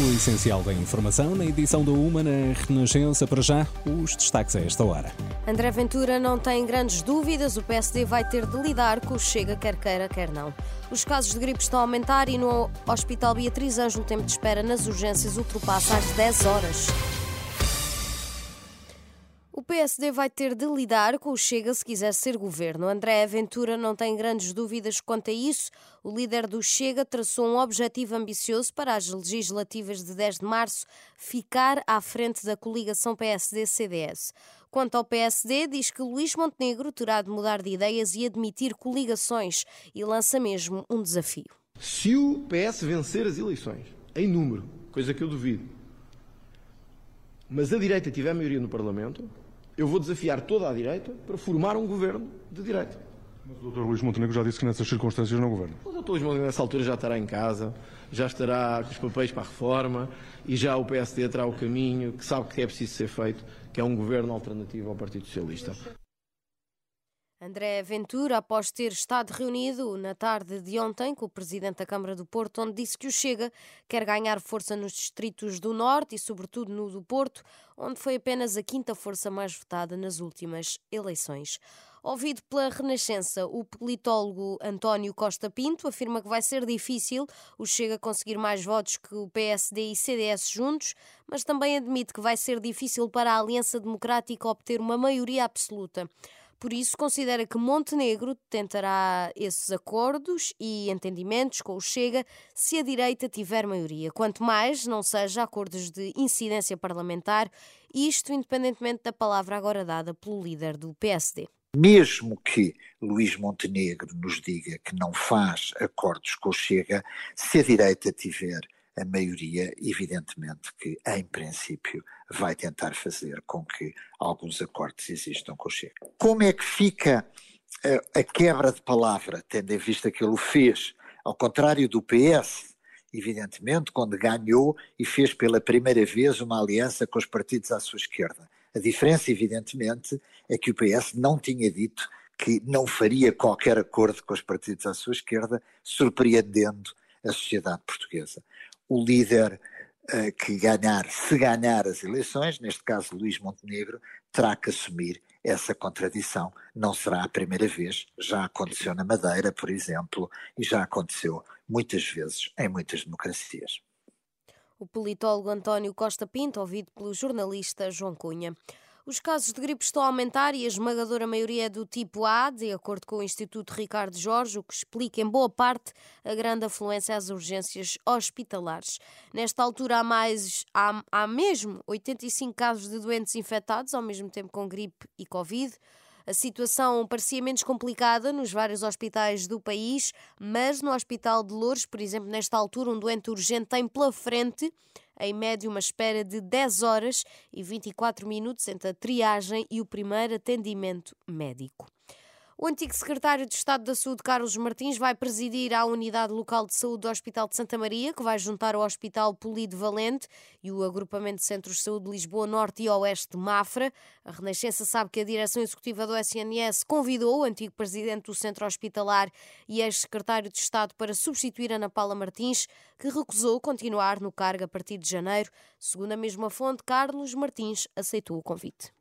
O essencial da informação na edição do Uma na Renascença. Para já, os destaques a esta hora. André Ventura não tem grandes dúvidas. O PSD vai ter de lidar com o Chega, quer queira, quer não. Os casos de gripe estão a aumentar e no Hospital Beatriz Ângelo o tempo de espera nas urgências ultrapassa as 10 horas. PSD vai ter de lidar com o Chega se quiser ser governo. André Ventura não tem grandes dúvidas quanto a isso. O líder do Chega traçou um objetivo ambicioso para as legislativas de 10 de março ficar à frente da coligação PSD-CDS. Quanto ao PSD, diz que Luís Montenegro terá de mudar de ideias e admitir coligações e lança mesmo um desafio. Se o PS vencer as eleições, em número, coisa que eu duvido, mas a direita tiver maioria no Parlamento, eu vou desafiar toda a direita para formar um governo de direita. Mas o Dr. Luís Montenegro já disse que nessas circunstâncias não governa. O Dr. Luís Montenegro nessa altura já estará em casa, já estará com os papéis para a reforma e já o PSD terá o caminho que sabe que é preciso ser feito, que é um governo alternativo ao Partido Socialista. André Ventura, após ter estado reunido na tarde de ontem com o presidente da Câmara do Porto, onde disse que o Chega quer ganhar força nos distritos do Norte e, sobretudo, no do Porto, onde foi apenas a quinta força mais votada nas últimas eleições. Ouvido pela Renascença, o politólogo António Costa Pinto afirma que vai ser difícil o Chega conseguir mais votos que o PSD e CDS juntos, mas também admite que vai ser difícil para a Aliança Democrática obter uma maioria absoluta. Por isso, considera que Montenegro tentará esses acordos e entendimentos com o Chega se a direita tiver maioria. Quanto mais não seja acordos de incidência parlamentar, isto independentemente da palavra agora dada pelo líder do PSD. Mesmo que Luís Montenegro nos diga que não faz acordos com o Chega, se a direita tiver a maioria, evidentemente que, em princípio, vai tentar fazer com que alguns acordos existam com o Chega. Como é que fica a, eh, a quebra de palavra, tendo em vista que ele o fez, ao contrário do PS, evidentemente, quando ganhou e fez pela primeira vez uma aliança com os partidos à sua esquerda. A diferença, evidentemente, é que o PS não tinha dito que não faria qualquer acordo com os partidos à sua esquerda, surpreendendo a sociedade portuguesa o líder uh, que ganhar, se ganhar as eleições, neste caso Luís Montenegro, terá que assumir essa contradição. Não será a primeira vez, já aconteceu na Madeira, por exemplo, e já aconteceu muitas vezes em muitas democracias. O politólogo António Costa Pinto, ouvido pelo jornalista João Cunha. Os casos de gripe estão a aumentar e a esmagadora maioria é do tipo A, de acordo com o Instituto Ricardo Jorge, o que explica em boa parte a grande afluência às urgências hospitalares. Nesta altura há mais há, há mesmo 85 casos de doentes infectados, ao mesmo tempo com gripe e Covid. A situação parecia menos complicada nos vários hospitais do país, mas no Hospital de Louros, por exemplo, nesta altura, um doente urgente tem pela frente em média uma espera de 10 horas e 24 minutos entre a triagem e o primeiro atendimento médico. O antigo secretário de Estado da Saúde, Carlos Martins, vai presidir a unidade local de saúde do Hospital de Santa Maria, que vai juntar o Hospital Polido Valente e o agrupamento de Centros de Saúde de Lisboa Norte e Oeste de Mafra. A Renascença sabe que a direção executiva do SNS convidou o antigo presidente do Centro Hospitalar e ex-secretário de Estado para substituir Ana Paula Martins, que recusou continuar no cargo a partir de janeiro. Segundo a mesma fonte, Carlos Martins aceitou o convite.